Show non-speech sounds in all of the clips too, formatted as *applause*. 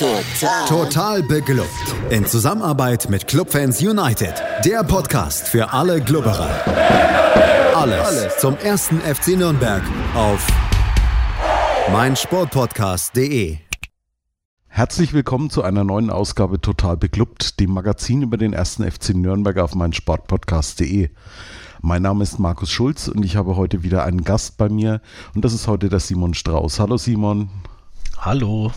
Total. Total beglückt. In Zusammenarbeit mit Clubfans United. Der Podcast für alle Glubberer. Alles, Alles zum ersten FC Nürnberg auf meinsportpodcast.de. Herzlich willkommen zu einer neuen Ausgabe Total Beklubbt, dem Magazin über den ersten FC Nürnberg auf meinsportpodcast.de. Mein Name ist Markus Schulz und ich habe heute wieder einen Gast bei mir und das ist heute der Simon Strauß. Hallo Simon. Hallo.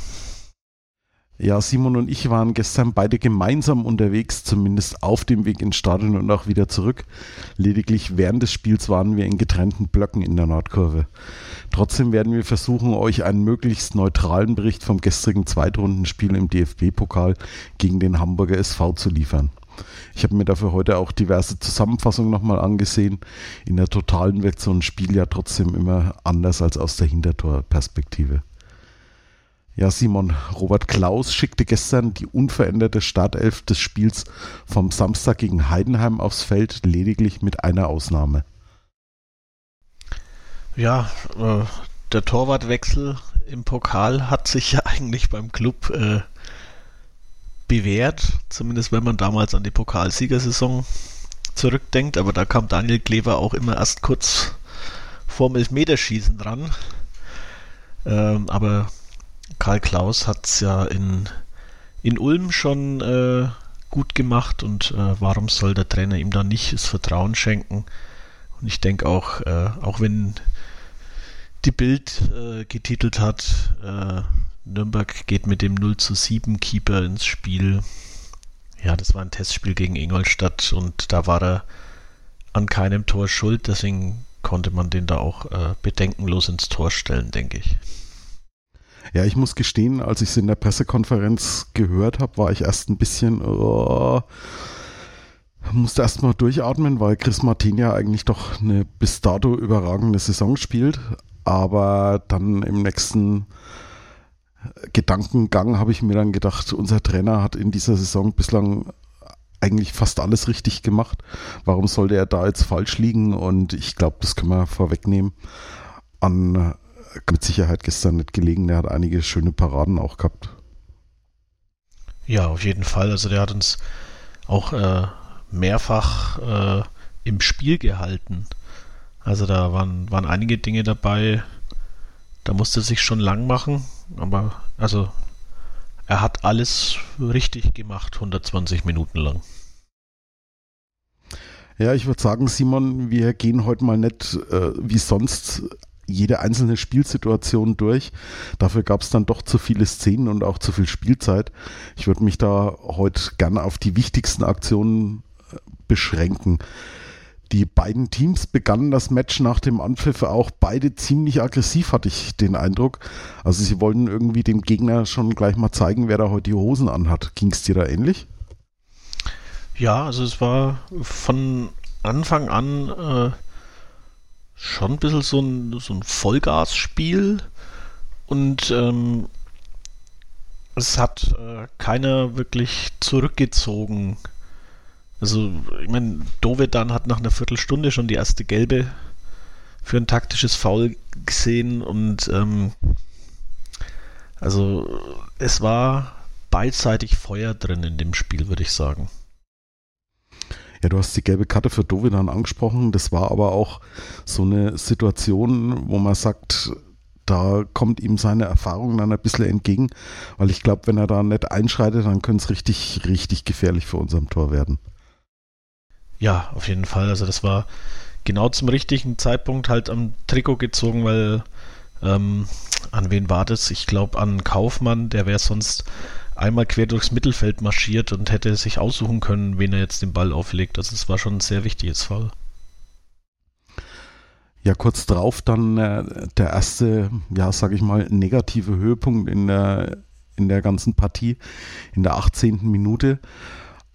Ja, Simon und ich waren gestern beide gemeinsam unterwegs, zumindest auf dem Weg ins Stadion und auch wieder zurück. Lediglich während des Spiels waren wir in getrennten Blöcken in der Nordkurve. Trotzdem werden wir versuchen, euch einen möglichst neutralen Bericht vom gestrigen Zweitrundenspiel im DFB-Pokal gegen den Hamburger SV zu liefern. Ich habe mir dafür heute auch diverse Zusammenfassungen nochmal angesehen. In der totalen wirkt so ein Spiel ja trotzdem immer anders als aus der Hintertorperspektive. Ja, Simon, Robert Klaus schickte gestern die unveränderte Startelf des Spiels vom Samstag gegen Heidenheim aufs Feld, lediglich mit einer Ausnahme. Ja, äh, der Torwartwechsel im Pokal hat sich ja *laughs* eigentlich beim Club äh, bewährt, zumindest wenn man damals an die Pokalsiegersaison zurückdenkt, aber da kam Daniel Klever auch immer erst kurz vorm Elfmeterschießen dran. Ähm, aber Karl Klaus hat es ja in, in Ulm schon äh, gut gemacht und äh, warum soll der Trainer ihm dann nicht das Vertrauen schenken? Und ich denke auch, äh, auch wenn die Bild äh, getitelt hat, äh, Nürnberg geht mit dem 0 zu 7 Keeper ins Spiel. Ja, das war ein Testspiel gegen Ingolstadt und da war er an keinem Tor schuld, deswegen konnte man den da auch äh, bedenkenlos ins Tor stellen, denke ich. Ja, ich muss gestehen, als ich es in der Pressekonferenz gehört habe, war ich erst ein bisschen, oh, musste erst mal durchatmen, weil Chris Martin ja eigentlich doch eine bis dato überragende Saison spielt. Aber dann im nächsten Gedankengang habe ich mir dann gedacht, unser Trainer hat in dieser Saison bislang eigentlich fast alles richtig gemacht. Warum sollte er da jetzt falsch liegen? Und ich glaube, das können wir vorwegnehmen. An mit Sicherheit gestern nicht gelegen. Der hat einige schöne Paraden auch gehabt. Ja, auf jeden Fall. Also der hat uns auch äh, mehrfach äh, im Spiel gehalten. Also da waren, waren einige Dinge dabei, da musste er sich schon lang machen, aber also er hat alles richtig gemacht, 120 Minuten lang. Ja, ich würde sagen, Simon, wir gehen heute mal nicht äh, wie sonst jede einzelne Spielsituation durch. Dafür gab es dann doch zu viele Szenen und auch zu viel Spielzeit. Ich würde mich da heute gerne auf die wichtigsten Aktionen äh, beschränken. Die beiden Teams begannen das Match nach dem Anpfiff auch beide ziemlich aggressiv, hatte ich den Eindruck. Also sie wollten irgendwie dem Gegner schon gleich mal zeigen, wer da heute die Hosen anhat. Ging es dir da ähnlich? Ja, also es war von Anfang an äh, schon ein bisschen so ein, so ein Vollgasspiel und ähm, es hat äh, keiner wirklich zurückgezogen. Also, ich meine, Dovedan hat nach einer Viertelstunde schon die erste gelbe für ein taktisches Foul gesehen und ähm, also es war beidseitig Feuer drin in dem Spiel, würde ich sagen. Ja, du hast die gelbe Karte für Dovedan angesprochen. Das war aber auch so eine Situation, wo man sagt, da kommt ihm seine Erfahrung dann ein bisschen entgegen, weil ich glaube, wenn er da nicht einschreitet, dann könnte es richtig, richtig gefährlich für unserem Tor werden. Ja, auf jeden Fall. Also das war genau zum richtigen Zeitpunkt halt am Trikot gezogen, weil ähm, an wen war das? Ich glaube an Kaufmann, der wäre sonst einmal quer durchs Mittelfeld marschiert und hätte sich aussuchen können, wen er jetzt den Ball auflegt. Also es war schon ein sehr wichtiges Fall. Ja, kurz drauf dann äh, der erste, ja, sag ich mal, negative Höhepunkt in der, in der ganzen Partie, in der 18. Minute,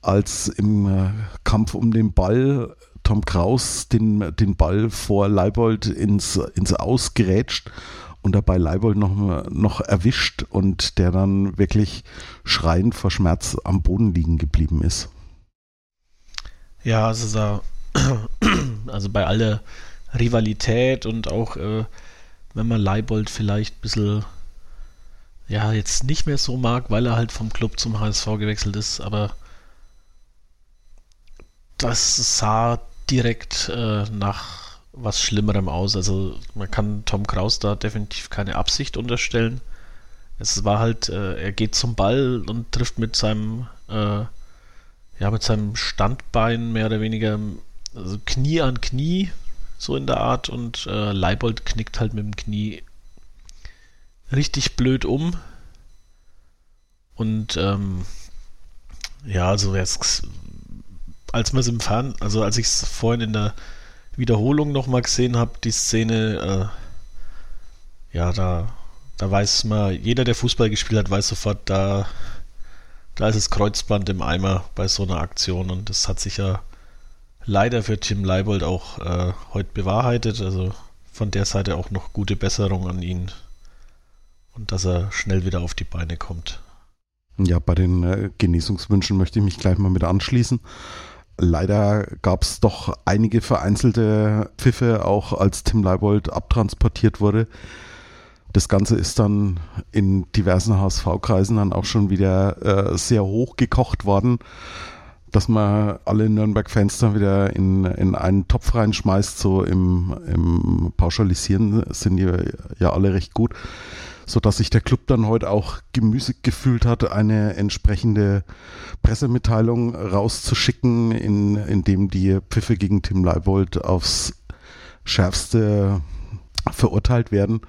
als im äh, Kampf um den Ball Tom Kraus den, den Ball vor Leibold ins, ins Aus gerätscht und dabei Leibold noch, noch erwischt und der dann wirklich schreiend vor Schmerz am Boden liegen geblieben ist. Ja, also, da, *clears throat* also bei aller Rivalität und auch äh, wenn man Leibold vielleicht ein bisschen ja jetzt nicht mehr so mag, weil er halt vom Club zum HSV gewechselt ist, aber das sah direkt äh, nach was Schlimmerem aus. Also man kann Tom Kraus da definitiv keine Absicht unterstellen. Es war halt, äh, er geht zum Ball und trifft mit seinem, äh, ja, mit seinem Standbein mehr oder weniger also Knie an Knie, so in der Art, und äh, Leibold knickt halt mit dem Knie richtig blöd um. Und ähm, ja, also als man es im Fern, also als ich es vorhin in der Wiederholung nochmal gesehen habe, die Szene, äh, ja, da da weiß man, jeder, der Fußball gespielt hat, weiß sofort, da, da ist das Kreuzband im Eimer bei so einer Aktion und das hat sich ja leider für Tim Leibold auch äh, heute bewahrheitet. Also von der Seite auch noch gute Besserung an ihn und dass er schnell wieder auf die Beine kommt. Ja, bei den äh, Genesungswünschen möchte ich mich gleich mal mit anschließen. Leider gab es doch einige vereinzelte Pfiffe, auch als Tim Leibold abtransportiert wurde. Das Ganze ist dann in diversen HSV-Kreisen dann auch schon wieder äh, sehr hoch gekocht worden, dass man alle Nürnberg-Fans dann wieder in, in einen Topf reinschmeißt. So im, im Pauschalisieren sind die ja alle recht gut, sodass sich der Club dann heute auch gemüßig gefühlt hat, eine entsprechende Pressemitteilung rauszuschicken, in, in dem die Pfiffe gegen Tim Leibold aufs schärfste verurteilt werden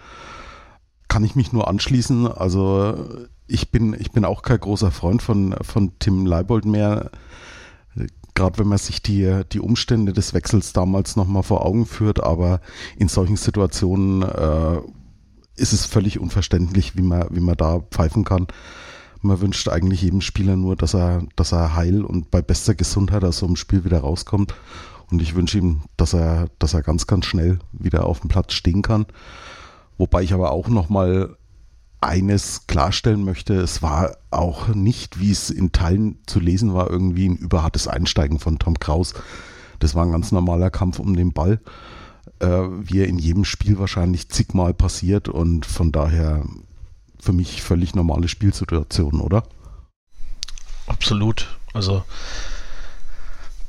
kann ich mich nur anschließen. Also ich bin, ich bin auch kein großer Freund von, von Tim Leibold mehr. Gerade wenn man sich die, die Umstände des Wechsels damals nochmal vor Augen führt, aber in solchen Situationen äh, ist es völlig unverständlich, wie man, wie man da pfeifen kann. Man wünscht eigentlich jedem Spieler nur, dass er, dass er heil und bei bester Gesundheit aus so einem Spiel wieder rauskommt. Und ich wünsche ihm, dass er, dass er ganz, ganz schnell wieder auf dem Platz stehen kann. Wobei ich aber auch noch mal eines klarstellen möchte, es war auch nicht, wie es in Teilen zu lesen war, irgendwie ein überhartes Einsteigen von Tom Kraus. Das war ein ganz normaler Kampf um den Ball, äh, wie er in jedem Spiel wahrscheinlich zigmal passiert und von daher für mich völlig normale Spielsituation, oder? Absolut. Also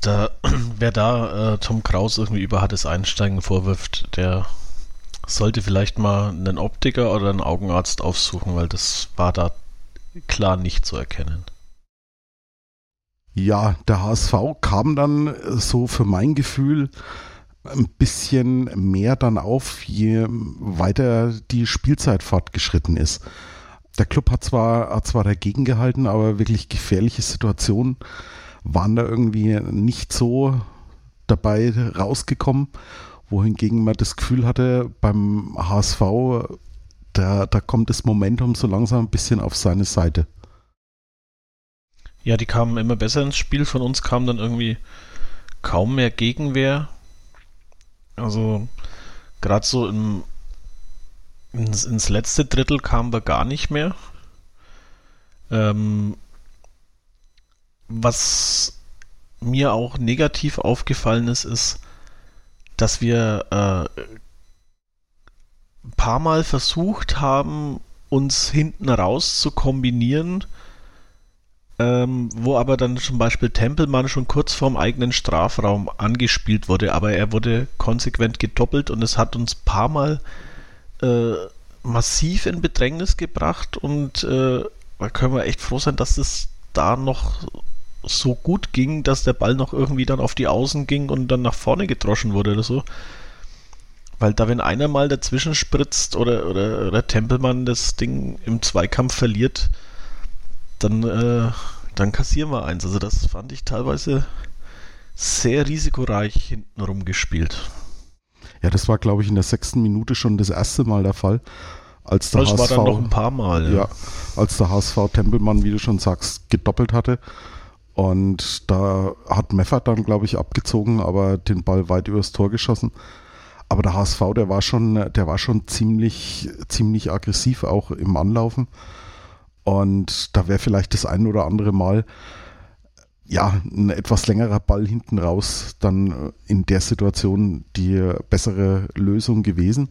da, *clears throat* wer da äh, Tom Kraus irgendwie überhartes Einsteigen vorwirft, der sollte vielleicht mal einen Optiker oder einen Augenarzt aufsuchen, weil das war da klar nicht zu erkennen. Ja, der HSV kam dann so für mein Gefühl ein bisschen mehr dann auf, je weiter die Spielzeit fortgeschritten ist. Der Club hat zwar, hat zwar dagegen gehalten, aber wirklich gefährliche Situationen waren da irgendwie nicht so dabei rausgekommen wohingegen man das Gefühl hatte, beim HSV, da, da kommt das Momentum so langsam ein bisschen auf seine Seite. Ja, die kamen immer besser ins Spiel. Von uns kam dann irgendwie kaum mehr Gegenwehr. Also gerade so im, ins, ins, letzte Drittel kamen wir gar nicht mehr. Ähm, was mir auch negativ aufgefallen ist, ist, dass wir äh, ein paar Mal versucht haben, uns hinten raus zu kombinieren, ähm, wo aber dann zum Beispiel Tempelmann schon kurz vorm eigenen Strafraum angespielt wurde, aber er wurde konsequent gedoppelt und es hat uns ein paar Mal äh, massiv in Bedrängnis gebracht und äh, da können wir echt froh sein, dass es da noch so gut ging, dass der Ball noch irgendwie dann auf die Außen ging und dann nach vorne gedroschen wurde oder so. Weil da, wenn einer mal dazwischen spritzt oder, oder, oder Tempelmann das Ding im Zweikampf verliert, dann, äh, dann kassieren wir eins. Also das fand ich teilweise sehr risikoreich hintenrum gespielt. Ja, das war, glaube ich, in der sechsten Minute schon das erste Mal der Fall. Als der das HSV, war dann noch ein paar Mal. Ja. ja, als der HSV Tempelmann, wie du schon sagst, gedoppelt hatte. Und da hat Meffert dann, glaube ich, abgezogen, aber den Ball weit übers Tor geschossen. Aber der HSV, der war schon, der war schon ziemlich, ziemlich aggressiv auch im Anlaufen. Und da wäre vielleicht das ein oder andere Mal ja, ein etwas längerer Ball hinten raus dann in der Situation die bessere Lösung gewesen.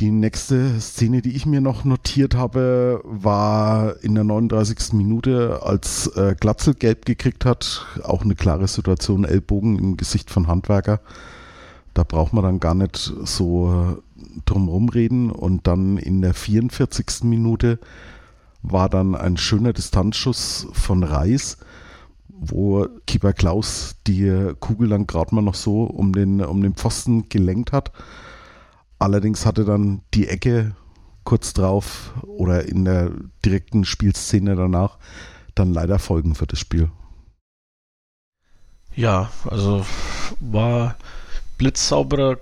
Die nächste Szene, die ich mir noch notiert habe, war in der 39. Minute, als äh, Glatzel gelb gekriegt hat. Auch eine klare Situation, Ellbogen im Gesicht von Handwerker. Da braucht man dann gar nicht so äh, drum reden. Und dann in der 44. Minute war dann ein schöner Distanzschuss von Reis, wo Keeper Klaus die Kugel dann gerade mal noch so um den, um den Pfosten gelenkt hat Allerdings hatte dann die Ecke kurz drauf oder in der direkten Spielszene danach dann leider Folgen für das Spiel. Ja, also war blitzsauberer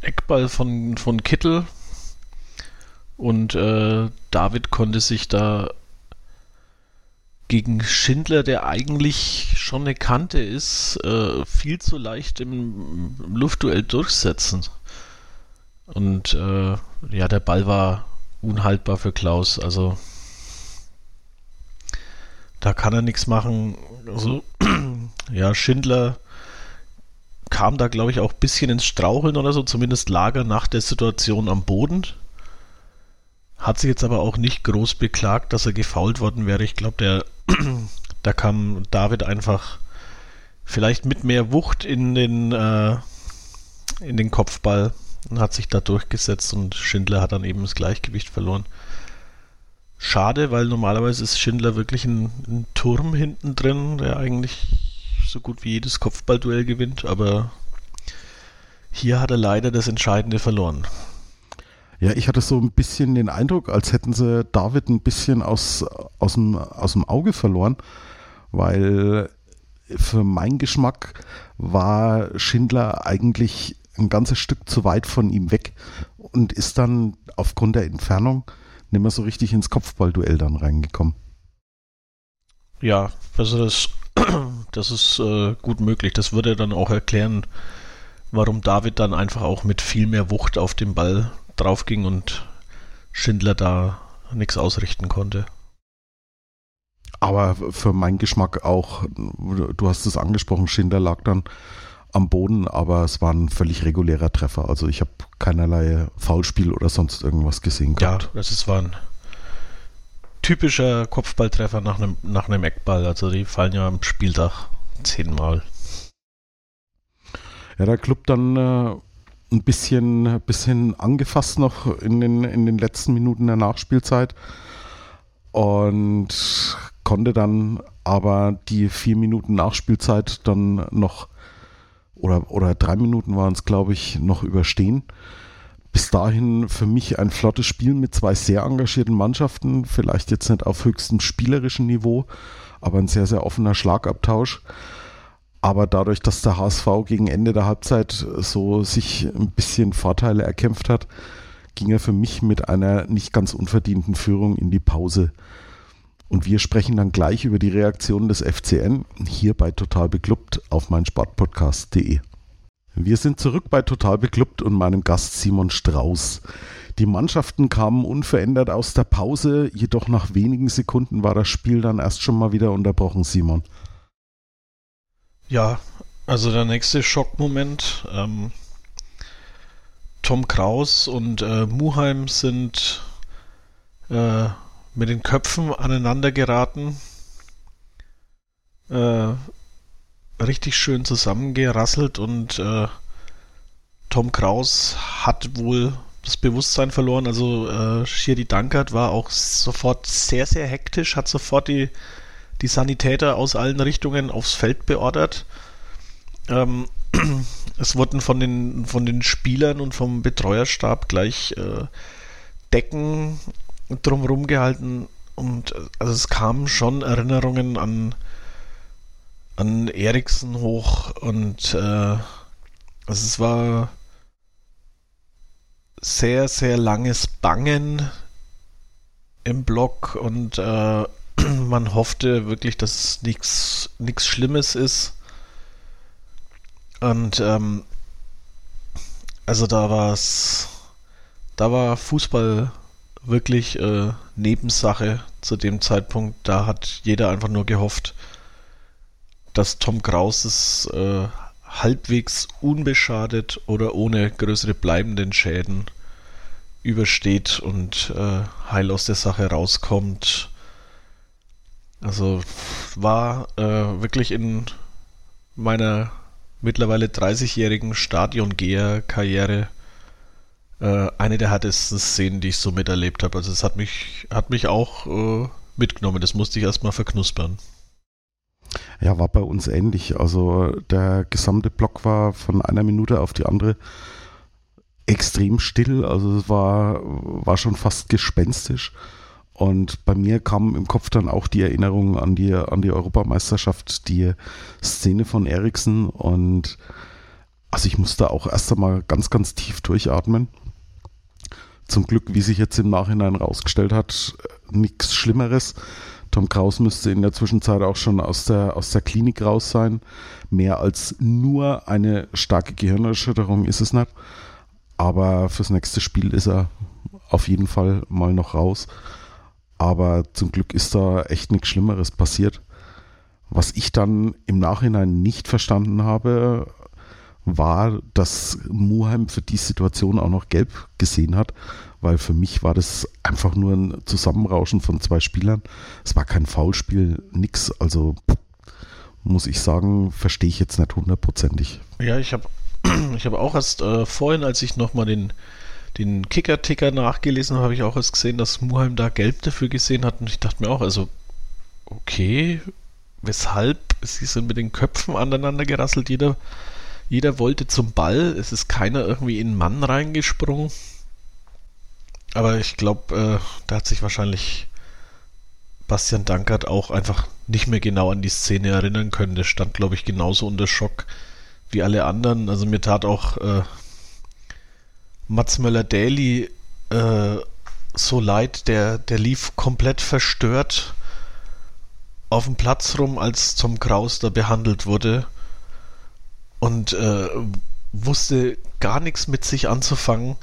Eckball von, von Kittel und äh, David konnte sich da gegen Schindler, der eigentlich schon eine Kante ist, äh, viel zu leicht im, im Luftduell durchsetzen. Und äh, ja, der Ball war unhaltbar für Klaus. Also da kann er nichts machen. Also, *clears throat* ja, Schindler kam da, glaube ich, auch ein bisschen ins Straucheln oder so, zumindest Lager nach der Situation am Boden. Hat sich jetzt aber auch nicht groß beklagt, dass er gefault worden wäre. Ich glaube, *clears throat* da kam David einfach vielleicht mit mehr Wucht in den, äh, in den Kopfball und hat sich da durchgesetzt und Schindler hat dann eben das Gleichgewicht verloren. Schade, weil normalerweise ist Schindler wirklich ein, ein Turm hinten drin, der eigentlich so gut wie jedes Kopfballduell gewinnt, aber hier hat er leider das Entscheidende verloren. Ja, ich hatte so ein bisschen den Eindruck, als hätten sie David ein bisschen aus, aus, dem, aus dem Auge verloren, weil für meinen Geschmack war Schindler eigentlich ein ganzes Stück zu weit von ihm weg und ist dann aufgrund der Entfernung nicht mehr so richtig ins Kopfballduell dann reingekommen. Ja, also das, das ist äh, gut möglich. Das würde dann auch erklären, warum David dann einfach auch mit viel mehr Wucht auf den Ball draufging und Schindler da nichts ausrichten konnte. Aber für meinen Geschmack auch, du hast es angesprochen, Schindler lag dann am Boden, aber es war ein völlig regulärer Treffer. Also ich habe keinerlei Foulspiel oder sonst irgendwas gesehen gehabt. Ja, das war ein typischer Kopfballtreffer nach einem, nach einem Eckball. Also die fallen ja am Spieltag zehnmal. Ja, der Club dann äh, ein bisschen, bisschen angefasst noch in den, in den letzten Minuten der Nachspielzeit und konnte dann aber die vier Minuten Nachspielzeit dann noch oder, oder drei Minuten waren es, glaube ich, noch überstehen. Bis dahin für mich ein flottes Spiel mit zwei sehr engagierten Mannschaften, vielleicht jetzt nicht auf höchstem spielerischen Niveau, aber ein sehr, sehr offener Schlagabtausch. Aber dadurch, dass der HSV gegen Ende der Halbzeit so sich ein bisschen Vorteile erkämpft hat, ging er für mich mit einer nicht ganz unverdienten Führung in die Pause. Und wir sprechen dann gleich über die Reaktion des FCN hier bei Total Beklubbt auf meinsportpodcast.de. Wir sind zurück bei Total Beklubbt und meinem Gast Simon Strauß. Die Mannschaften kamen unverändert aus der Pause, jedoch nach wenigen Sekunden war das Spiel dann erst schon mal wieder unterbrochen, Simon. Ja, also der nächste Schockmoment. Ähm, Tom Kraus und äh, Muheim sind äh, mit den Köpfen aneinander geraten. Äh, richtig schön zusammengerasselt und äh, Tom Kraus hat wohl das Bewusstsein verloren. Also äh, Schiri Dankert war auch sofort sehr, sehr hektisch, hat sofort die, die Sanitäter aus allen Richtungen aufs Feld beordert. Ähm, *clears throat* es wurden von den, von den Spielern und vom Betreuerstab gleich äh, Decken drumherum gehalten und also es kamen schon Erinnerungen an an Eriksen hoch und äh, also es war sehr, sehr langes Bangen im Block und äh, *clears throat* man hoffte wirklich, dass nichts nichts Schlimmes ist. Und ähm, also da war es, da war Fußball wirklich äh, Nebensache zu dem Zeitpunkt. Da hat jeder einfach nur gehofft, dass Tom Kraus es äh, halbwegs unbeschadet oder ohne größere bleibenden Schäden übersteht und äh, heil aus der Sache rauskommt. Also war äh, wirklich in meiner mittlerweile 30-jährigen Stadiongeher-Karriere äh, eine der härtesten Szenen, die ich so miterlebt habe. Also es hat mich, hat mich auch äh, mitgenommen. Das musste ich erstmal verknuspern. Ja, war bei uns ähnlich. Also der gesamte Block war von einer Minute auf die andere extrem still. Also es war, war schon fast gespenstisch. Und bei mir kam im Kopf dann auch die Erinnerung an die, an die Europameisterschaft, die Szene von Eriksen. Und also ich musste auch erst einmal ganz, ganz tief durchatmen. Zum Glück, wie sich jetzt im Nachhinein rausgestellt hat, nichts Schlimmeres. Tom Kraus müsste in der Zwischenzeit auch schon aus der, aus der Klinik raus sein. Mehr als nur eine starke Gehirnerschütterung ist es nicht. Aber fürs nächste Spiel ist er auf jeden Fall mal noch raus. Aber zum Glück ist da echt nichts Schlimmeres passiert. Was ich dann im Nachhinein nicht verstanden habe, war, dass Muheim für die Situation auch noch gelb gesehen hat, weil für mich war das einfach nur ein Zusammenrauschen von zwei Spielern. Es war kein Foulspiel, nix. Also muss ich sagen, verstehe ich jetzt nicht hundertprozentig. Ja, ich habe *clears throat* ich hab auch erst äh, vorhin, als ich nochmal den, den Kicker-Ticker nachgelesen habe, habe ich auch erst gesehen, dass Muheim da gelb dafür gesehen hat. Und ich dachte mir auch, also okay, weshalb? Sie sind mit den Köpfen aneinander gerasselt. Jeder, jeder wollte zum Ball. Es ist keiner irgendwie in einen Mann reingesprungen. Aber ich glaube, äh, da hat sich wahrscheinlich Bastian Dankert auch einfach nicht mehr genau an die Szene erinnern können. Der stand, glaube ich, genauso unter Schock wie alle anderen. Also mir tat auch äh, Mats Möller-Daly äh, so leid. Der, der lief komplett verstört auf dem Platz rum, als Tom Kraus da behandelt wurde. Und äh, wusste gar nichts mit sich anzufangen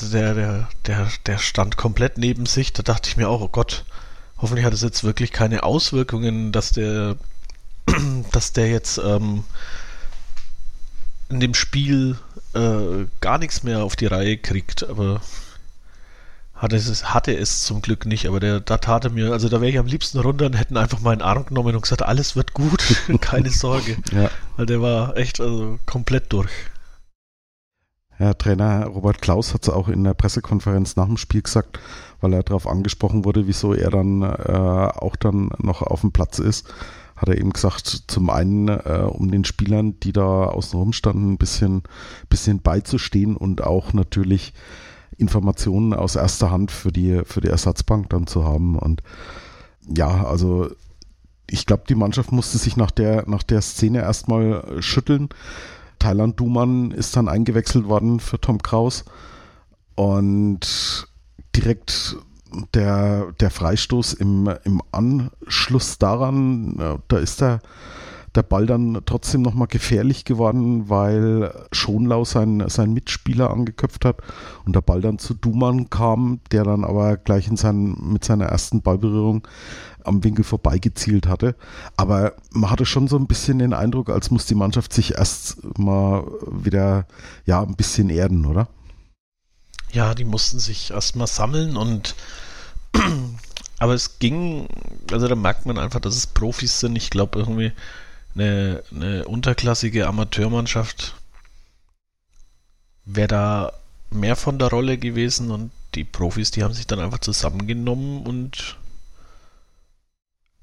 der, der, der, der stand komplett neben sich. Da dachte ich mir auch, oh Gott, hoffentlich hat es jetzt wirklich keine Auswirkungen, dass der, *clears throat* dass der jetzt ähm, in dem Spiel äh, gar nichts mehr auf die Reihe kriegt. Aber hatte es, hatte es zum Glück nicht, aber der, da tat er mir, also da wäre ich am liebsten runter und hätten einfach meinen Arm genommen und gesagt, alles wird gut, *laughs* keine Sorge. ja. Weil der war echt also komplett durch. Ja, Trainer Robert Klaus hat es auch in der Pressekonferenz nach dem Spiel gesagt, weil er darauf angesprochen wurde, wieso er dann äh, auch dann noch auf dem Platz ist. Hat er eben gesagt, zum einen, äh, um den Spielern, die da außen standen, ein bisschen, bisschen beizustehen und auch natürlich Informationen aus erster Hand für die, für die Ersatzbank dann zu haben. Und ja, also ich glaube, die Mannschaft musste sich nach der, nach der Szene erstmal schütteln. Thailand Duman ist dann eingewechselt worden für Tom Kraus. Und direkt der, der Freistoß im, im Anschluss daran, da ist der, der Ball dann trotzdem nochmal gefährlich geworden, weil Schonlau seinen, seinen Mitspieler angeköpft hat und der Ball dann zu Duman kam, der dann aber gleich in seinen, mit seiner ersten Ballberührung am Winkel vorbeigezielt hatte. Aber man hatte schon so ein bisschen den Eindruck, als muss die Mannschaft sich erst mal wieder ja ein bisschen erden, oder? Ja, die mussten sich erst mal sammeln und *clears throat* aber es ging, also da merkt man einfach, dass es Profis sind. Ich glaube irgendwie eine, eine unterklassige Amateurmannschaft wäre da mehr von der Rolle gewesen und die Profis, die haben sich dann einfach zusammengenommen und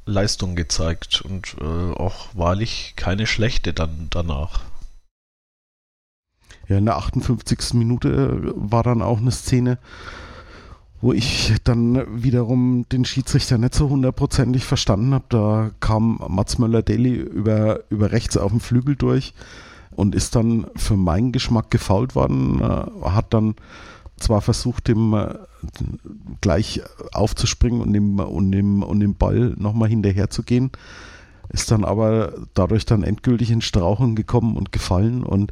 Leistung gezeigt und äh, auch wahrlich keine schlechte dann danach. Ja, in der 58. Minute äh, war dann auch eine Szene, wo ich dann wiederum den Schiedsrichter nicht so hundertprozentig verstanden habe. Da kam Mats Möller-Deli über, über rechts auf dem Flügel durch und ist dann für meinen Geschmack gefault worden, äh, hat dann zwar versucht, dem äh, gleich aufzuspringen und dem, und dem, und dem Ball nochmal hinterher zu gehen, ist dann aber dadurch dann endgültig in Strauchen gekommen und gefallen und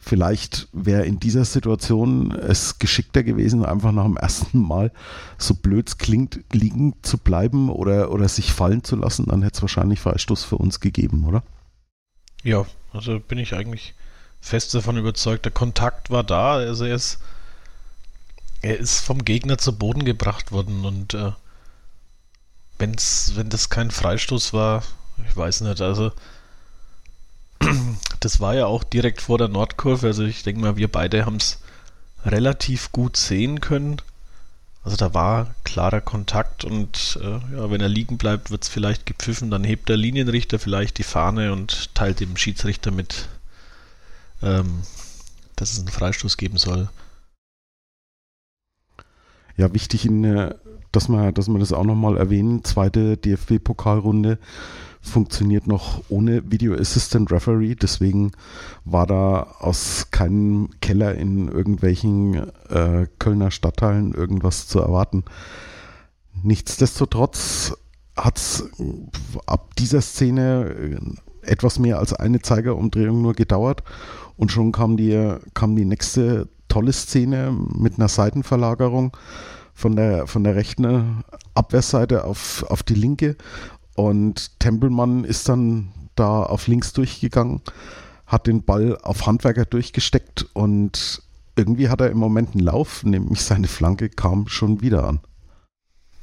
vielleicht wäre in dieser Situation es geschickter gewesen, einfach nach dem ersten Mal, so blöd es klingt, liegen zu bleiben oder, oder sich fallen zu lassen, dann hätte es wahrscheinlich Freistoß für uns gegeben, oder? Ja, also bin ich eigentlich fest davon überzeugt, der Kontakt war da, also er ist er ist vom Gegner zu Boden gebracht worden und äh, wenn's, wenn das kein Freistoß war, ich weiß nicht, also *clears throat* das war ja auch direkt vor der Nordkurve, also ich denke mal, wir beide haben es relativ gut sehen können. Also da war klarer Kontakt und äh, ja, wenn er liegen bleibt, wird es vielleicht gepfiffen, dann hebt der Linienrichter vielleicht die Fahne und teilt dem Schiedsrichter mit, ähm, dass es einen Freistoß geben soll. Ja, wichtig, in, äh, dass, wir, dass wir das auch nochmal erwähnen. Zweite DFB-Pokalrunde funktioniert noch ohne Video Assistant Referee. Deswegen war da aus keinem Keller in irgendwelchen äh, Kölner Stadtteilen irgendwas zu erwarten. Nichtsdestotrotz hat es ab dieser Szene äh, etwas mehr als eine Zeigerumdrehung nur gedauert und schon kam die, kam die nächste tolle Szene mit einer Seitenverlagerung von der, von der rechten Abwehrseite auf, auf die linke. Und Tempelmann ist dann da auf links durchgegangen, hat den Ball auf Handwerker durchgesteckt und irgendwie hat er im Moment einen Lauf, nämlich seine Flanke kam schon wieder an.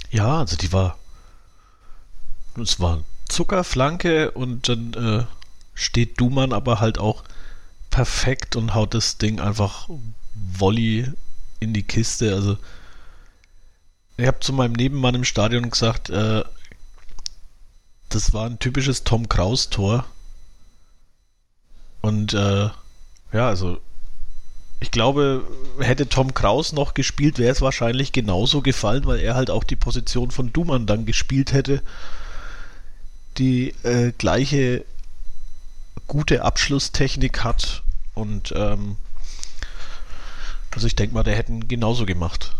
Ja, also die war. Es war Zuckerflanke und dann äh, steht Dumann aber halt auch perfekt und haut das Ding einfach Volley in die Kiste. Also ich habe zu meinem Nebenmann im Stadion gesagt, äh, das war ein typisches Tom Kraus Tor. Und äh, ja, also ich glaube, hätte Tom Kraus noch gespielt, wäre es wahrscheinlich genauso gefallen, weil er halt auch die Position von Dumann dann gespielt hätte. Die äh, gleiche gute Abschlusstechnik hat und ähm, also ich denke mal, der hätten genauso gemacht.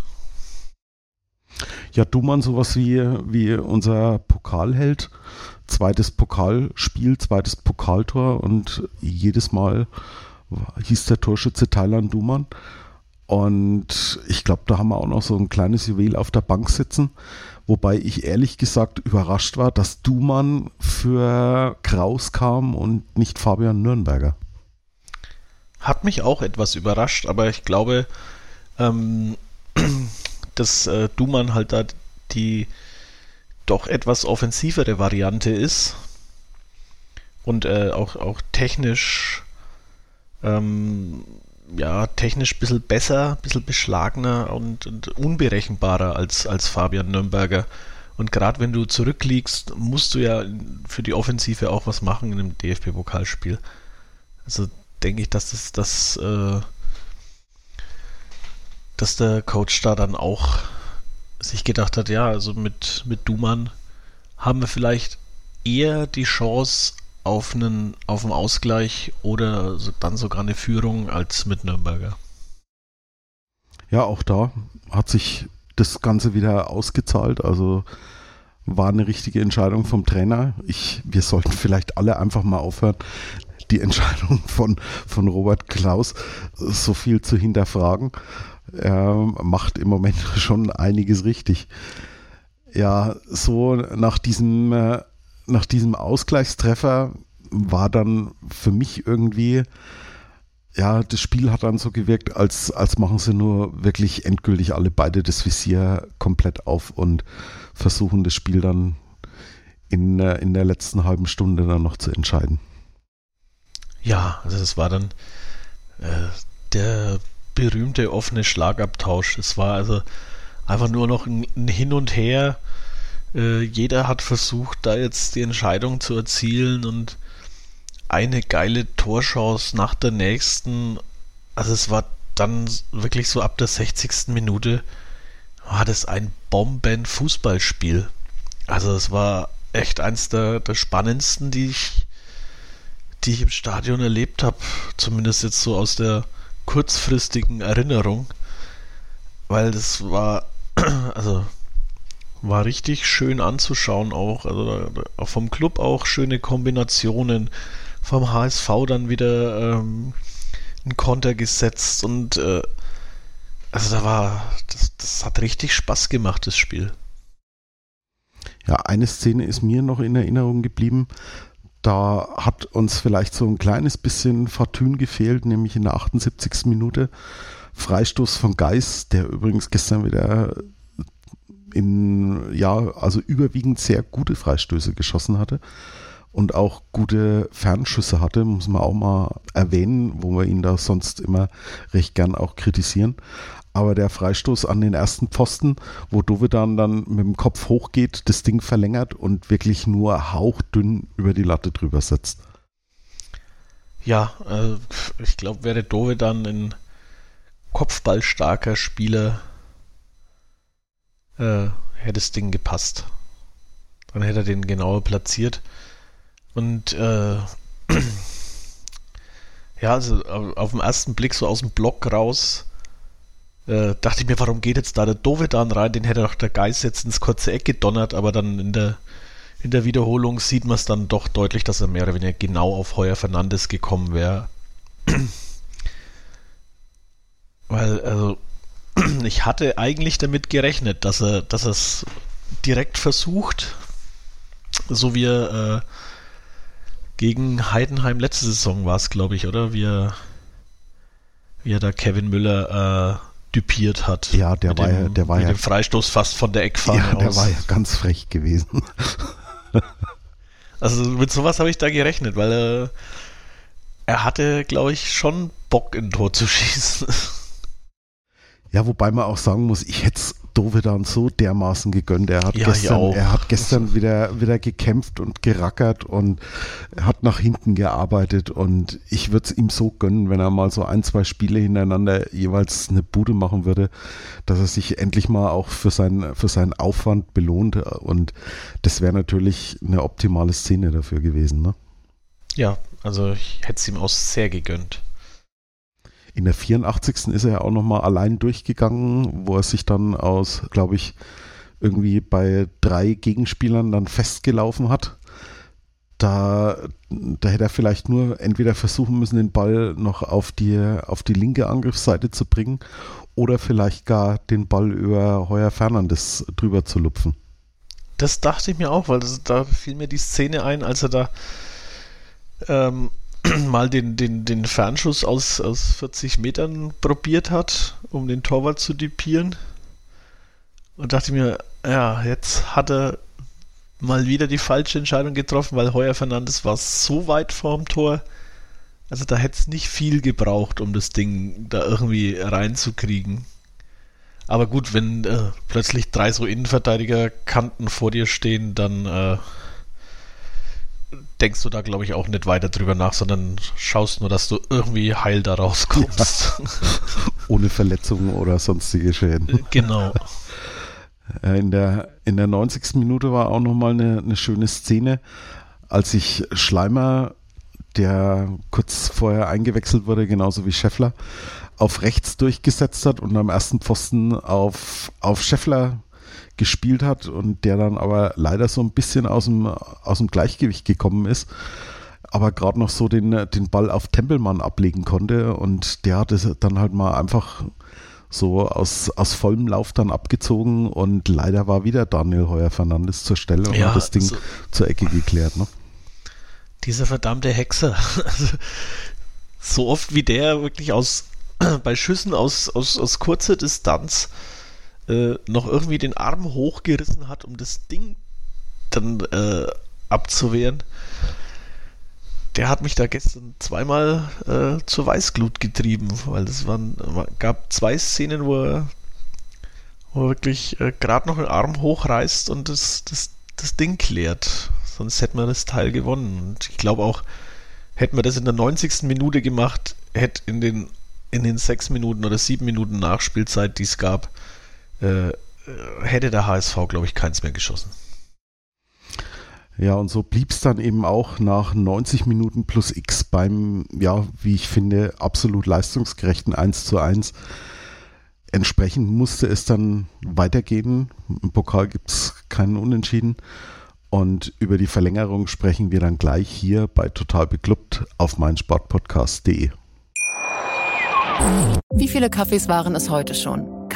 Ja, Dumann sowas wie, wie unser Pokalheld. Zweites Pokalspiel, zweites Pokaltor und jedes Mal hieß der Torschütze Thailand Dumann. Und ich glaube, da haben wir auch noch so ein kleines Juwel auf der Bank sitzen. Wobei ich ehrlich gesagt überrascht war, dass Dumann für Kraus kam und nicht Fabian Nürnberger. Hat mich auch etwas überrascht, aber ich glaube, ähm, *clears throat* dass äh, Duman halt da die doch etwas offensivere Variante ist und äh, auch, auch technisch ähm, ja, technisch ein bisschen besser, ein bisschen beschlagener und, und unberechenbarer als, als Fabian Nürnberger. Und gerade wenn du zurückliegst, musst du ja für die Offensive auch was machen in einem DFB-Pokalspiel. Also denke ich, dass das, das äh, dass der Coach da dann auch sich gedacht hat, ja, also mit, mit Duman haben wir vielleicht eher die Chance auf einen, auf einen Ausgleich oder dann sogar eine Führung als mit Nürnberger. Ja, auch da hat sich das Ganze wieder ausgezahlt. Also war eine richtige Entscheidung vom Trainer. Ich, wir sollten vielleicht alle einfach mal aufhören, die Entscheidung von, von Robert Klaus so viel zu hinterfragen. Er macht im Moment *laughs* schon einiges richtig. Ja, so nach diesem, äh, nach diesem Ausgleichstreffer war dann für mich irgendwie, ja, das Spiel hat dann so gewirkt, als, als machen sie nur wirklich endgültig alle beide das Visier komplett auf und versuchen das Spiel dann in, äh, in der letzten halben Stunde dann noch zu entscheiden. Ja, also das war dann äh, der berühmte offene Schlagabtausch. Es war also einfach nur noch ein, ein Hin und Her. Äh, jeder hat versucht, da jetzt die Entscheidung zu erzielen und eine geile Torchance nach der nächsten. Also es war dann wirklich so ab der 60. Minute war das ein Bomben-Fußballspiel. Also es war echt eins der, der spannendsten, die ich, die ich im Stadion erlebt habe. Zumindest jetzt so aus der kurzfristigen Erinnerung, weil das war, *clears throat* also war richtig schön anzuschauen auch, also vom Club auch schöne Kombinationen, vom HSV dann wieder ähm, ein Konter gesetzt und äh, also da war, das, das hat richtig Spaß gemacht, das Spiel. Ja, eine Szene ist mir noch in Erinnerung geblieben. Da hat uns vielleicht so ein kleines bisschen Fortune gefehlt, nämlich in der 78. Minute Freistoß von Geis, der übrigens gestern wieder in, ja, also überwiegend sehr gute Freistöße geschossen hatte und auch gute Fernschüsse hatte, muss man auch mal erwähnen, wo wir ihn da sonst immer recht gern auch kritisieren. Aber der Freistoß an den ersten Pfosten, wo Dovedan dann mit dem Kopf hochgeht, das Ding verlängert und wirklich nur hauchdünn über die Latte drüber setzt. Ja, äh, ich glaube, wäre Dovedan ein kopfballstarker Spieler, äh, hätte das Ding gepasst. Dann hätte er den genauer platziert. Und äh, *clears throat* ja, also auf den ersten Blick so aus dem Block raus, äh, dachte ich mir, warum geht jetzt da der Dovedan rein? Den hätte doch der Geist jetzt ins kurze Eck gedonnert, aber dann in der, in der Wiederholung sieht man es dann doch deutlich, dass er mehr oder weniger genau auf Heuer Fernandes gekommen wäre. *clears throat* Weil, also, *clears throat* ich hatte eigentlich damit gerechnet, dass er, dass es direkt versucht, so wie er äh, gegen Heidenheim letzte Saison war es, glaube ich, oder? Wie er, wie er da Kevin Müller äh, düpiert hat. Ja, der war dem, ja, der war mit ja. dem Freistoß fast von der Eckfahne Ja, der aus. war ja ganz frech gewesen. *laughs* Also mit sowas habe ich da gerechnet, weil er, er hatte, glaube ich, schon Bock in Tor zu *laughs* schießen. Ja, wobei man auch sagen muss, ich hätte es Dovedan so dermaßen gegönnt. Er hat Ja, gestern, er hat gestern wieder, wieder gekämpft und gerackert und hat nach hinten gearbeitet und ich würde es ihm so gönnen, wenn er mal so ein, zwei Spiele hintereinander jeweils eine Bude machen würde, dass er sich endlich mal auch für, sein, für seinen Aufwand belohnt und das wäre natürlich eine optimale Szene dafür gewesen. Ne? Ja, also ich hätte es ihm auch sehr gegönnt. In der 84. ist er ja auch nochmal allein durchgegangen, wo er sich dann aus, glaube ich, irgendwie bei drei Gegenspielern dann festgelaufen hat. Da, da hätte er vielleicht nur entweder versuchen müssen, den Ball noch auf die, auf die linke Angriffsseite zu bringen oder vielleicht gar den Ball über Heuer Fernandes drüber zu lupfen. Das dachte ich mir auch, weil das, da fiel mir die Szene ein, als er da ähm, *clears throat* mal den, den, den Fernschuss aus, aus 40 Metern probiert hat, um den Torwart zu dupieren. Und dachte mir, ja, jetzt hat er mal wieder die falsche Entscheidung getroffen, weil Heuer Fernandes war so weit vorm Tor. Also da hätte es nicht viel gebraucht, um das Ding da irgendwie reinzukriegen. Aber gut, wenn äh, plötzlich drei so Innenverteidiger-Kanten vor dir stehen, dann äh, denkst du da, glaube ich, auch nicht weiter drüber nach, sondern schaust nur, dass du irgendwie heil da rauskommst. *laughs* Ohne Verletzungen oder sonstige Schäden. genau. Äh, In der, in der 90. Minute war auch nochmal eine, eine schöne Szene, als sich Schleimer, der kurz vorher eingewechselt wurde, genauso wie Scheffler, auf rechts durchgesetzt hat und am ersten Pfosten auf, auf Scheffler gespielt hat und der dann aber leider so ein bisschen aus dem, aus dem Gleichgewicht gekommen ist, aber gerade noch so den, den Ball auf Tempelmann ablegen konnte und der hat es dann halt mal einfach so aus, aus vollem Lauf dann abgezogen und leider war wieder Daniel Heuer Fernandes zur Stelle und Ja, hat das Ding so- zur Ecke geklärt. Ne? Dieser verdammte Hexer. *laughs* Also, so oft wie der wirklich aus *clears throat* bei Schüssen aus, aus, aus kurzer Distanz äh, noch irgendwie den Arm hochgerissen hat, um das Ding dann äh, abzuwehren. Der hat mich da gestern zweimal äh, zur Weißglut getrieben, weil es waren, war- gab zwei Szenen, wo er, wo er wirklich äh, gerade noch den Arm hochreißt und das, das, das Ding klärt. Sonst hätte man das Teil gewonnen. Und ich glaube auch, hätten wir das in der 90. Minute gemacht, hätte in den, in den sechs Minuten oder sieben Minuten Nachspielzeit, die es gab, äh, äh, hätte der HSV, glaube ich, keins mehr geschossen. Ja, und so blieb es dann eben auch nach 90 Minuten plus X beim, ja, wie ich finde, absolut leistungsgerechten 1 zu 1. Entsprechend musste es dann weitergehen. Im Pokal gibt es keinen Unentschieden. Und über die Verlängerung sprechen wir dann gleich hier bei Total Beklubbt auf meinsportpodcast.de. Wie viele Kaffees waren es heute schon?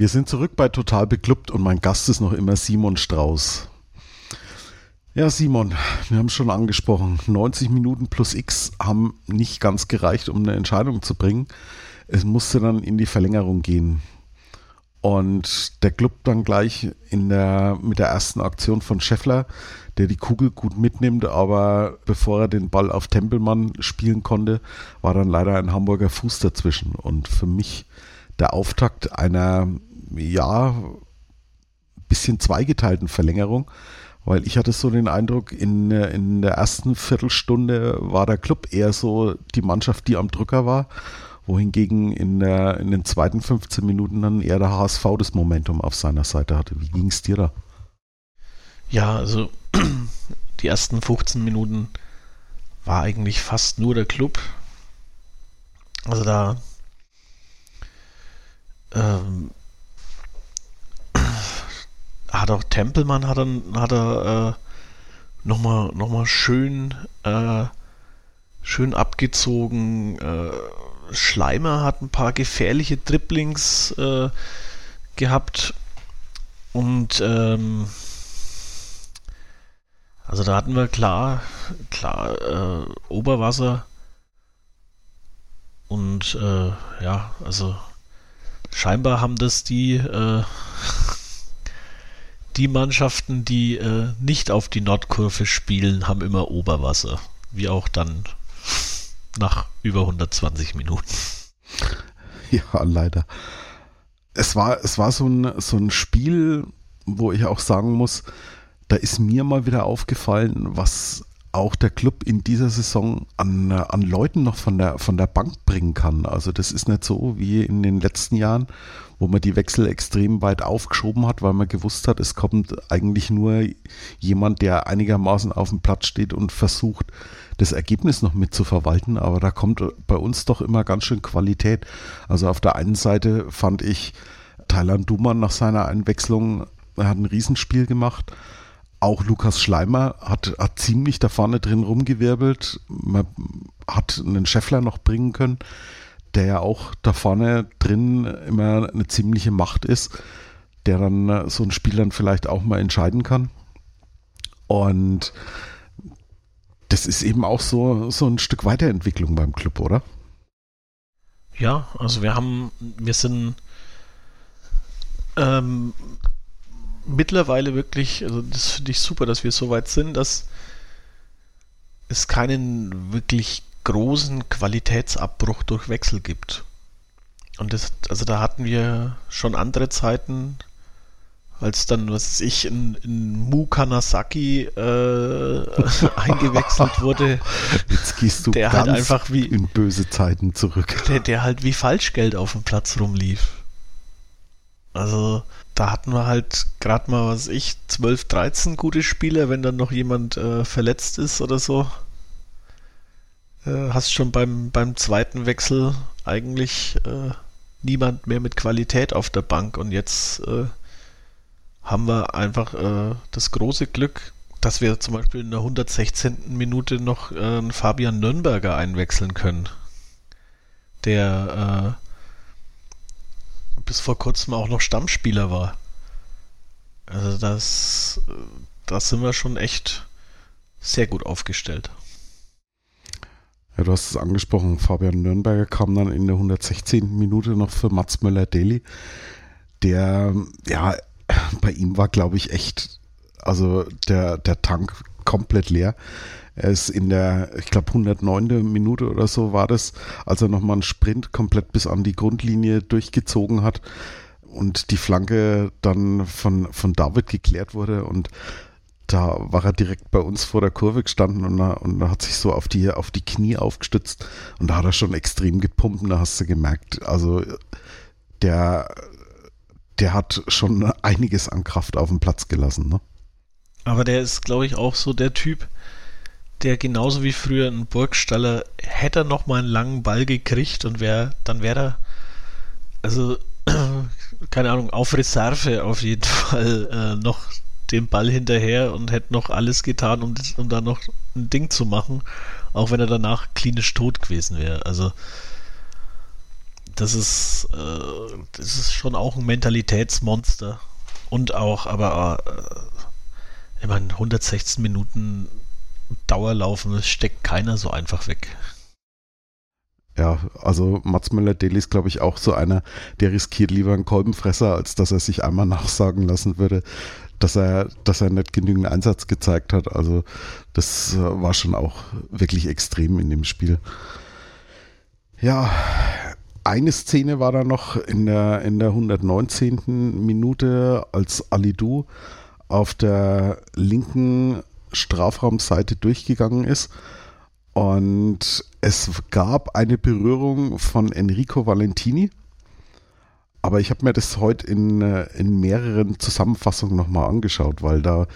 Wir sind zurück bei Total Beklubbt und mein Gast ist noch immer Simon Strauß. Ja, Simon, wir haben es schon angesprochen. 90 Minuten plus X haben nicht ganz gereicht, um eine Entscheidung zu bringen. Es musste dann in die Verlängerung gehen. Und der Club dann gleich in der, mit der ersten Aktion von Scheffler, der die Kugel gut mitnimmt, aber bevor er den Ball auf Tempelmann spielen konnte, war dann leider ein Hamburger Fuß dazwischen. Und für mich der Auftakt einer, ja, bisschen zweigeteilten Verlängerung weil ich hatte so den Eindruck, in, in der ersten Viertelstunde war der Club eher so die Mannschaft, die am Drücker war, wohingegen in, der, in den zweiten 15 Minuten dann eher der HSV das Momentum auf seiner Seite hatte. Wie ging es dir da? Ja, also *clears throat* die ersten 15 Minuten war eigentlich fast nur der Club. Also da ähm, hat auch Tempelmann hat, dann, hat er äh, nochmal noch mal schön, äh, schön abgezogen. Äh, Schleimer hat ein paar gefährliche Dribblings äh, gehabt. Und ähm, also da hatten wir klar, klar äh, Oberwasser. Und äh, ja, also scheinbar haben das die äh, *laughs* die Mannschaften, die äh, nicht auf die Nordkurve spielen, haben immer Oberwasser. Wie auch dann nach über 120 Minuten. *laughs* Ja, leider. Es war, es war so ein, so ein Spiel, wo ich auch sagen muss, da ist mir mal wieder aufgefallen, was auch der Club in dieser Saison an, an Leuten noch von der, von der Bank bringen kann. Also das ist nicht so wie in den letzten Jahren, wo man die Wechsel extrem weit aufgeschoben hat, weil man gewusst hat, es kommt eigentlich nur jemand, der einigermaßen auf dem Platz steht und versucht, das Ergebnis noch mit zu verwalten. Aber da kommt bei uns doch immer ganz schön Qualität. Also auf der einen Seite fand ich Thailand Duman nach seiner Einwechslung, er hat ein Riesenspiel gemacht auch Lukas Schleimer hat, hat ziemlich da vorne drin rumgewirbelt. Man hat einen Scheffler noch bringen können, der ja auch da vorne drin immer eine ziemliche Macht ist, der dann äh, so ein Spiel dann vielleicht auch mal entscheiden kann. Und das ist eben auch so, so ein Stück Weiterentwicklung beim Club, oder? Ja, also wir haben, wir sind ähm, mittlerweile wirklich, also das finde ich super, dass wir so weit sind, dass es keinen wirklich großen Qualitätsabbruch durch Wechsel gibt. Und das, also da hatten wir schon andere Zeiten, als dann, was weiß ich, in, in Mu Kanasaki äh, *laughs* eingewechselt wurde. Jetzt gehst du der halt einfach wie in böse Zeiten zurück. Der, der halt wie Falschgeld auf dem Platz rumlief. Also da hatten wir halt gerade mal, was ich, 12, 13 gute Spieler, wenn dann noch jemand äh, verletzt ist oder so. Äh, hast schon beim, beim zweiten Wechsel eigentlich äh, niemand mehr mit Qualität auf der Bank und jetzt äh, haben wir einfach äh, das große Glück, dass wir zum Beispiel in der 116. Minute noch äh, Fabian Nürnberger einwechseln können, der bis vor kurzem auch noch Stammspieler war. Also das, das sind wir schon echt sehr gut aufgestellt. Ja, du hast es angesprochen, Fabian Nürnberger kam dann in der 116. Minute noch für Mats Möller-Deli. Der, ja, bei ihm war, glaube ich, echt, also der, der Tank komplett leer. Er ist in der, ich glaube, 109. Minute oder so war das, als er nochmal einen Sprint komplett bis an die Grundlinie durchgezogen hat und die Flanke dann von, von David geklärt wurde und da war er direkt bei uns vor der Kurve gestanden und, und hat sich so auf die, auf die Knie aufgestützt und da hat er schon extrem gepumpt da hast du gemerkt, also der, der hat schon einiges an Kraft auf dem Platz gelassen. Ne? Aber der ist, glaube ich, auch so der Typ, der genauso wie früher ein Burgstaller hätte er noch einen langen Ball gekriegt und wäre, dann wäre er, also *clears throat* keine Ahnung, auf Reserve auf jeden Fall äh, noch den Ball hinterher und hätte noch alles getan, um, um da noch ein Ding zu machen, auch wenn er danach klinisch tot gewesen wäre. Also das ist, äh, das ist schon auch ein Mentalitätsmonster. Und auch, aber äh, ich meine, 116 Minuten Dauerlaufen, das steckt keiner so einfach weg. Ja, also Mats Müller-Deli ist, glaube ich, auch so einer, der riskiert lieber einen Kolbenfresser, als dass er sich einmal nachsagen lassen würde, dass er, dass er nicht genügend Einsatz gezeigt hat. Also das äh, war schon auch wirklich extrem in dem Spiel. Ja, eine Szene war da noch in der, in der 119. Minute, als Alidu auf der linken Strafraumseite durchgegangen ist. Und es gab eine Berührung von Enrico Valentini. Aber ich habe mir das heute in, in mehreren Zusammenfassungen nochmal angeschaut, weil da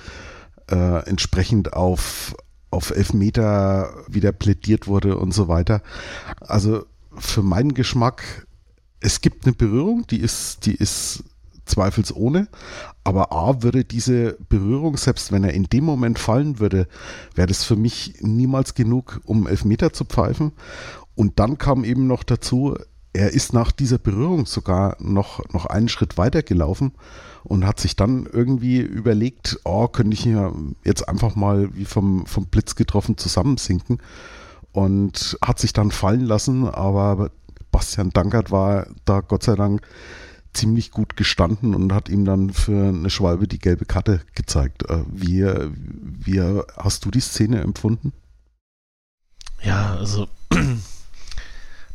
äh, entsprechend auf, auf Elfmeter wieder plädiert wurde und so weiter. Also für meinen Geschmack, es gibt eine Berührung, die ist, die ist zweifelsohne. Aber A würde diese Berührung, selbst wenn er in dem Moment fallen würde, wäre das für mich niemals genug, um Elfmeter zu pfeifen. Und dann kam eben noch dazu, er ist nach dieser Berührung sogar noch, noch einen Schritt weiter gelaufen und hat sich dann irgendwie überlegt, oh, könnte ich hier jetzt einfach mal wie vom, vom Blitz getroffen zusammensinken und hat sich dann fallen lassen, aber Bastian Dankert war da Gott sei Dank ziemlich gut gestanden und hat ihm dann für eine Schwalbe die gelbe Karte gezeigt. Äh, wie, wie hast du die Szene empfunden? Ja, also *clears throat*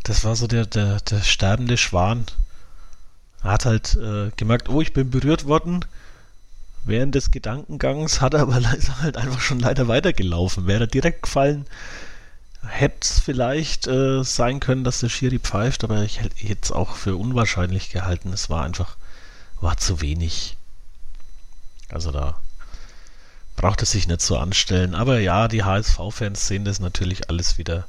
das war so der, der, der sterbende Schwan. Er hat halt äh, gemerkt, oh, ich bin berührt worden. Während des Gedankengangs hat er aber *laughs* leider halt einfach schon leider weitergelaufen. Wäre direkt gefallen, hätte es vielleicht äh, sein können, dass der Schiri pfeift, aber ich hätte es auch für unwahrscheinlich gehalten. Es war einfach, war zu wenig. Also da braucht es sich nicht so anstellen. Aber ja, die HSV-Fans sehen das natürlich alles wieder,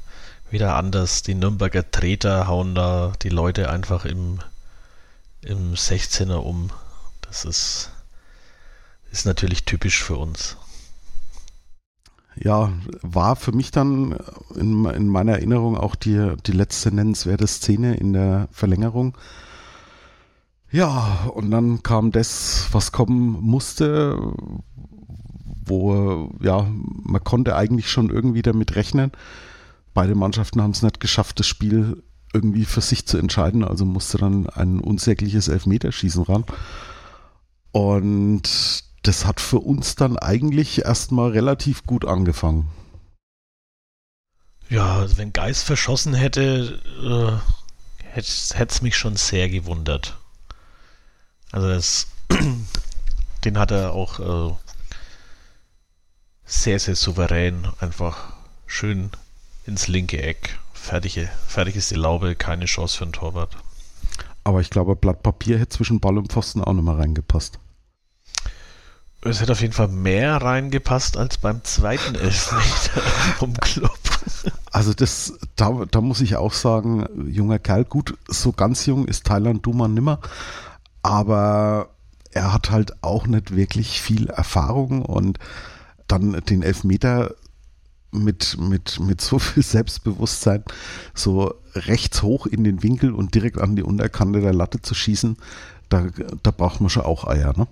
wieder anders. Die Nürnberger Treter hauen da die Leute einfach im, im 16er um. Das ist, ist natürlich typisch für uns ja, war für mich dann in, in, meiner Erinnerung auch die, die letzte nennenswerte Szene in der Verlängerung. Ja, und dann kam das, was kommen musste, wo, ja, man konnte eigentlich schon irgendwie damit rechnen. Beide Mannschaften haben es nicht geschafft, das Spiel irgendwie für sich zu entscheiden, also musste dann ein unsägliches Elfmeterschießen ran. Und das hat für uns dann eigentlich erstmal relativ gut angefangen. Ja, also wenn Geist verschossen hätte, äh, hätte es mich schon sehr gewundert. Also das, *clears throat* den hat er auch äh, sehr, sehr souverän einfach schön ins linke Eck. Fertige, fertig ist die Laube, keine Chance für einen Torwart. Aber ich glaube, Blatt Papier hätte zwischen Ball und Pfosten auch mehr reingepasst. Es hätte auf jeden Fall mehr reingepasst als beim zweiten Elfmeter *laughs* vom Club. Also das, da, da muss ich auch sagen, junger Kerl, gut, so ganz jung ist Thailand Duman nimmer, aber er hat halt auch nicht wirklich viel Erfahrung und dann den Elfmeter mit, mit, mit so viel Selbstbewusstsein so rechts hoch in den Winkel und direkt an die Unterkante der Latte zu schießen, da, da braucht man schon auch Eier, ne?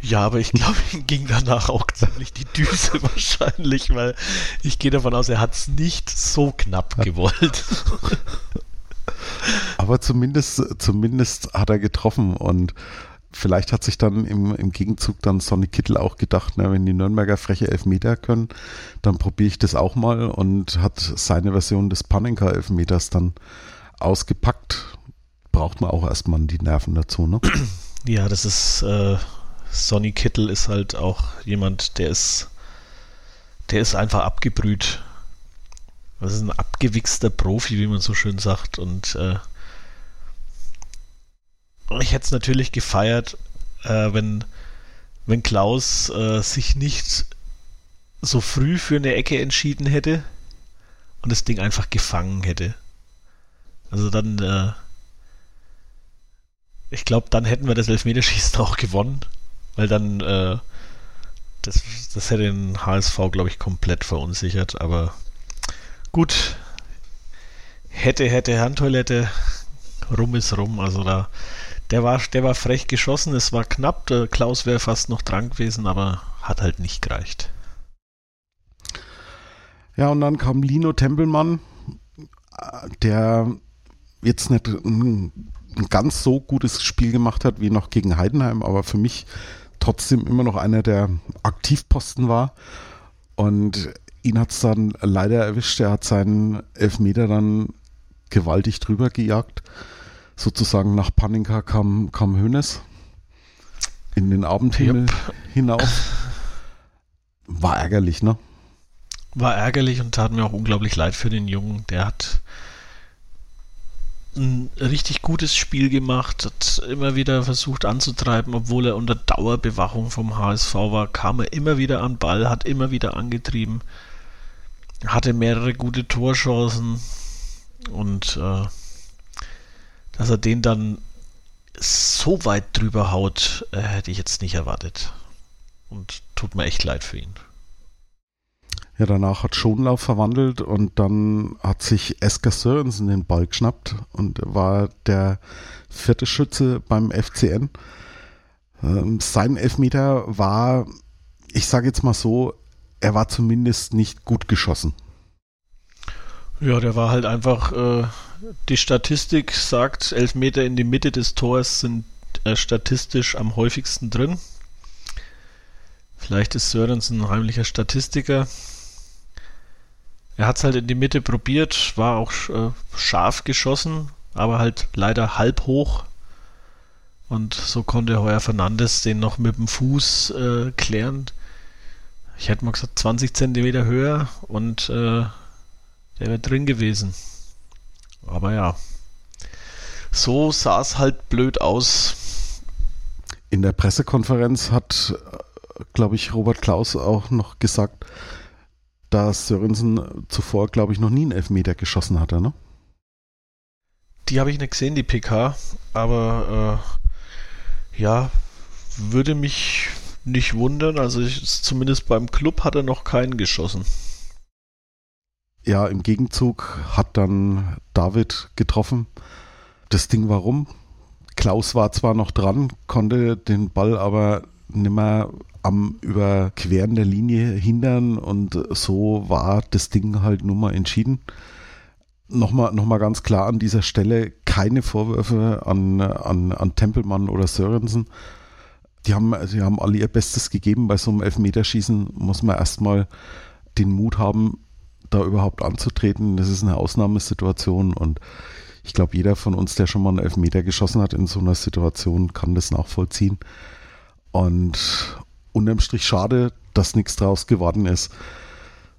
Ja, aber ich glaube, ihm ging danach auch ziemlich die Düse *laughs* wahrscheinlich, weil ich gehe davon aus, er hat es nicht so knapp gewollt. aber zumindest, zumindest hat er getroffen und vielleicht hat sich dann im, im Gegenzug dann Sonny Kittel auch gedacht, na, wenn die Nürnberger freche Elfmeter können, dann probiere ich das auch mal und hat seine Version des Panenka Elfmeters dann ausgepackt. Braucht man auch erstmal die Nerven dazu, ne? Ja, das ist äh, Sonny Kittel ist halt auch jemand, der ist, der ist einfach abgebrüht. Das ist ein abgewichster Profi, wie man so schön sagt. Und äh, ich hätte es natürlich gefeiert, äh, wenn, wenn Klaus äh, sich nicht so früh für eine Ecke entschieden hätte und das Ding einfach gefangen hätte. Also dann, äh, ich glaube, dann hätten wir das Elfmeterschießen *laughs* auch gewonnen, weil dann, äh, das, das hätte den HSV, glaube ich, komplett verunsichert, aber gut, hätte, hätte, Handtoilette, rum ist rum, also da, der war, der war frech geschossen, es war knapp, der Klaus wäre fast noch dran gewesen, aber hat halt nicht gereicht. Ja, und dann kam Lino Tempelmann, der jetzt nicht ein, ein, ganz so gutes Spiel gemacht hat wie noch gegen Heidenheim, aber für mich trotzdem immer noch einer der Aktivposten war. Und ihn hat es dann leider erwischt. Er hat seinen Elfmeter dann gewaltig drüber gejagt. Sozusagen nach Paninka kam, kam Hönes in den Abendhimmel yep. hinauf. War ärgerlich, ne? War ärgerlich und tat mir auch unglaublich leid für den Jungen. Der hat ein richtig gutes Spiel gemacht, hat immer wieder versucht anzutreiben, obwohl er unter Dauerbewachung vom HSV war, kam er immer wieder an Ball, hat immer wieder angetrieben, hatte mehrere gute Torchancen und äh, dass er den dann so weit drüber haut, äh, hätte ich jetzt nicht erwartet. Und tut mir echt leid für ihn. Ja, danach hat Schonlauf verwandelt und dann hat sich Esker Sörensen den Ball geschnappt und war der vierte Schütze beim FCN. Ähm, sein Elfmeter war, ich sage jetzt mal so, er war zumindest nicht gut geschossen. Ja, der war halt einfach, äh, die Statistik sagt, Elfmeter in die Mitte des Tors sind äh, statistisch am häufigsten drin. Vielleicht ist Sörensen ein heimlicher Statistiker. Er hat es halt in die Mitte probiert, war auch äh, scharf geschossen, aber halt leider halb hoch. Und so konnte Heuer Fernandes den noch mit dem Fuß äh, klären. Ich hätte mal gesagt 20 Zentimeter höher und äh, der wäre drin gewesen. Aber ja, so sah es halt blöd aus. In der Pressekonferenz hat, äh, glaube ich, Robert Klaus auch noch gesagt, dass Sörensen zuvor, glaube ich, noch nie einen Elfmeter geschossen hatte, ne? Die habe ich nicht gesehen, die PK, aber äh, ja, würde mich nicht wundern. Also ich, zumindest beim Club hat er noch keinen geschossen. Ja, im Gegenzug hat dann David getroffen. Das Ding warum? Klaus war zwar noch dran, konnte den Ball aber nimmer am Überqueren der Linie hindern und so war das Ding halt nun mal entschieden. Nochmal, nochmal ganz klar an dieser Stelle keine Vorwürfe an, an, an Tempelmann oder Sörensen. Die haben, die haben alle ihr Bestes gegeben. Bei so einem Elfmeterschießen muss man erstmal den Mut haben, da überhaupt anzutreten. Das ist eine Ausnahmesituation und ich glaube, jeder von uns, der schon mal einen Elfmeter geschossen hat in so einer Situation, kann das nachvollziehen. Und unterm Strich schade, dass nichts draus geworden ist.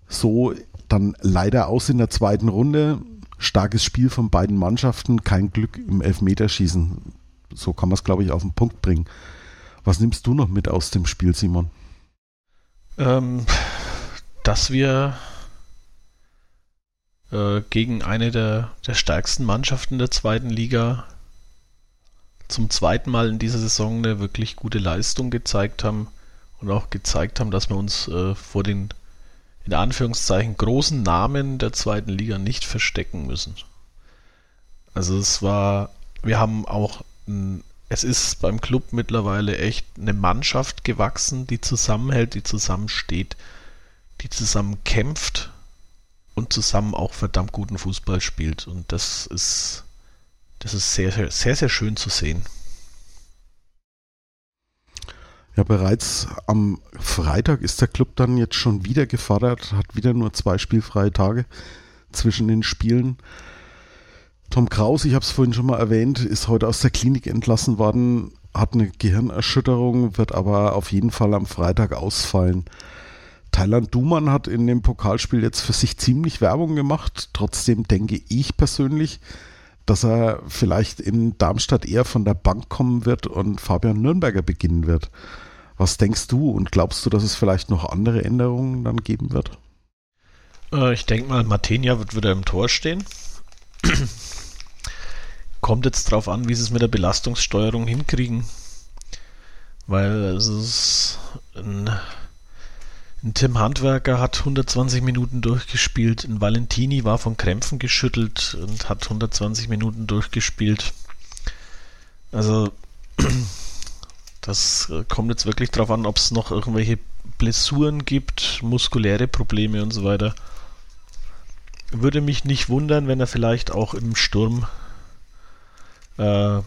So dann leider aus in der zweiten Runde. Starkes Spiel von beiden Mannschaften, kein Glück im Elfmeterschießen. So kann man es, glaube ich, auf den Punkt bringen. Was nimmst du noch mit aus dem Spiel, Simon? Ähm, dass wir äh, gegen eine der, der stärksten Mannschaften der zweiten Liga zum zweiten Mal in dieser Saison eine wirklich gute Leistung gezeigt haben und auch gezeigt haben, dass wir uns äh, vor den in Anführungszeichen großen Namen der zweiten Liga nicht verstecken müssen. Also es war, wir haben auch, ein, es ist beim Club mittlerweile echt eine Mannschaft gewachsen, die zusammenhält, die zusammensteht, die zusammen kämpft und zusammen auch verdammt guten Fußball spielt. Und das ist, das ist sehr, sehr, sehr, sehr schön zu sehen. Ja, bereits am Freitag ist der Club dann jetzt schon wieder gefordert, hat wieder nur zwei spielfreie Tage zwischen den Spielen. Tom Kraus, ich habe es vorhin schon mal erwähnt, ist heute aus der Klinik entlassen worden, hat eine Gehirnerschütterung, wird aber auf jeden Fall am Freitag ausfallen. Thailand Duman hat in dem Pokalspiel jetzt für sich ziemlich Werbung gemacht. Trotzdem denke ich persönlich, dass er vielleicht in Darmstadt eher von der Bank kommen wird und Fabian Nürnberger beginnen wird. Was denkst du und glaubst du, dass es vielleicht noch andere Änderungen dann geben wird? Äh, ich denke mal, Martenia wird wieder im Tor stehen. Kommt jetzt drauf an, wie sie es mit der Belastungssteuerung hinkriegen. Weil es ist ein, ein Tim Handwerker hat 120 Minuten durchgespielt, ein Valentini war von Krämpfen geschüttelt und hat 120 Minuten durchgespielt. Also *clears throat* das kommt jetzt wirklich drauf an, ob es noch irgendwelche Blessuren gibt, muskuläre Probleme und so weiter. Würde mich nicht wundern, wenn er vielleicht auch im Sturm äh,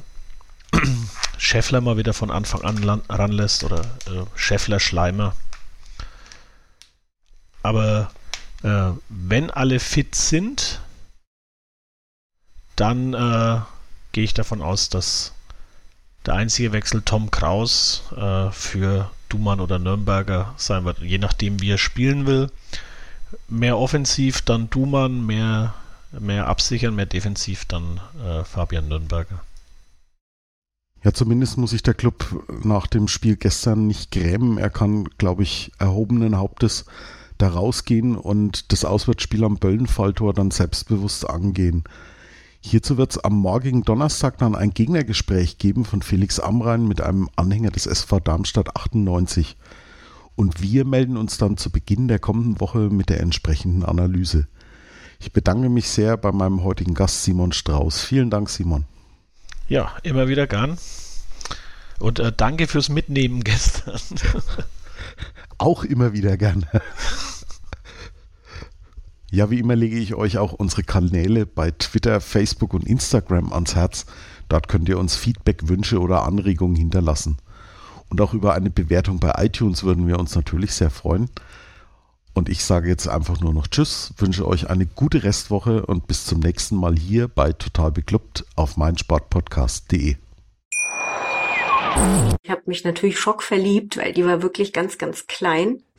*clears throat* Scheffler mal wieder von Anfang an ranlässt oder äh, Scheffler Schleimer. Aber äh, wenn alle fit sind, dann äh, gehe ich davon aus, dass der einzige Wechsel Tom Kraus äh, für Dumann oder Nürnberger sein wird, je nachdem wie er spielen will mehr offensiv dann Duman, mehr, mehr absichern, mehr defensiv dann äh, Fabian Nürnberger. Ja, zumindest muss sich der Club nach dem Spiel gestern nicht grämen. Er kann, glaube ich, erhobenen Hauptes da rausgehen und das Auswärtsspiel am Böllenfalltor dann selbstbewusst angehen. Hierzu wird es am morgigen Donnerstag dann ein Gegnergespräch geben von Felix Amrein mit einem Anhänger des SV Darmstadt 98. Und wir melden uns dann zu Beginn der kommenden Woche mit der entsprechenden Analyse. Ich bedanke mich sehr bei meinem heutigen Gast Simon Strauß. Vielen Dank, Simon. Ja, immer wieder gern. Und äh, danke fürs Mitnehmen gestern. auch immer wieder gern. *laughs* Ja, wie immer lege ich euch auch unsere Kanäle bei Twitter, Facebook und Instagram ans Herz. Dort könnt ihr uns Feedback, Wünsche oder Anregungen hinterlassen. Und auch über eine Bewertung bei iTunes würden wir uns natürlich sehr freuen. Und ich sage jetzt einfach nur noch Tschüss, wünsche euch eine gute Restwoche und bis zum nächsten Mal hier bei Total Beklubbt auf meinsportpodcast.de. Ich habe mich natürlich schockverliebt, weil die war wirklich ganz, ganz klein.